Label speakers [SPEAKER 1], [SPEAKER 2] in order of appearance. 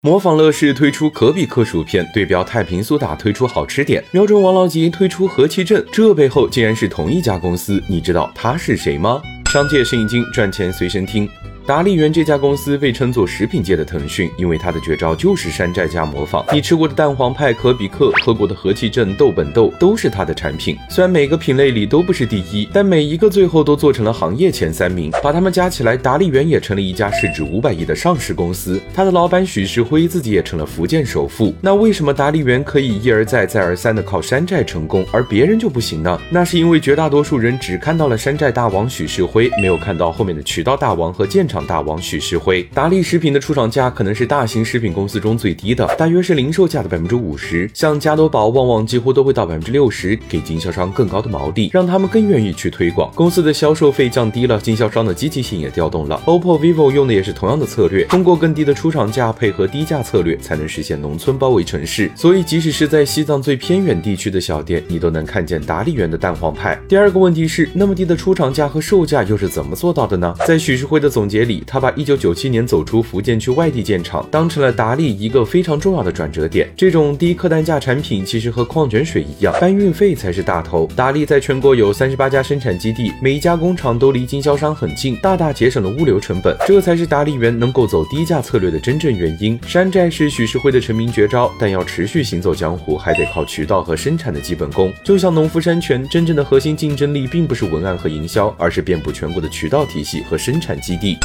[SPEAKER 1] 模仿乐视推出可比克薯片，对标太平苏打推出好吃点，瞄准王老吉推出和气镇，这背后竟然是同一家公司，你知道他是谁吗？商界生意经，赚钱随身听。达利园这家公司被称作食品界的腾讯，因为它的绝招就是山寨加模仿。你吃过的蛋黄派、可比克，喝过的和气镇、豆本豆，都是它的产品。虽然每个品类里都不是第一，但每一个最后都做成了行业前三名。把它们加起来，达利园也成了一家市值五百亿的上市公司。它的老板许世辉自己也成了福建首富。那为什么达利园可以一而再、再而三的靠山寨成功，而别人就不行呢？那是因为绝大多数人只看到了山寨大王许世辉，没有看到后面的渠道大王和建厂大王许世。辉达利食品的出厂价可能是大型食品公司中最低的，大约是零售价的百分之五十。像加多宝、旺旺几乎都会到百分之六十，给经销商更高的毛利，让他们更愿意去推广。公司的销售费降低了，经销商的积极性也调动了。OPPO、vivo 用的也是同样的策略，通过更低的出厂价配合低价策略，才能实现农村包围城市。所以，即使是在西藏最偏远地区的小店，你都能看见达利园的蛋黄派。第二个问题是，那么低的出厂价和售价又是怎么做到的呢？在许世辉的总结，他把一九九九七年走出福建去外地建厂，当成了达利一个非常重要的转折点。这种低客单价产品其实和矿泉水一样，搬运费才是大头。达利在全国有三十八家生产基地，每一家工厂都离经销商很近，大大节省了物流成本。这才是达利园能够走低价策略的真正原因。山寨是许世辉的成名绝招，但要持续行走江湖，还得靠渠道和生产的基本功。就像农夫山泉，真正的核心竞争力并不是文案和营销，而是遍布全国的渠道体系和生产基地。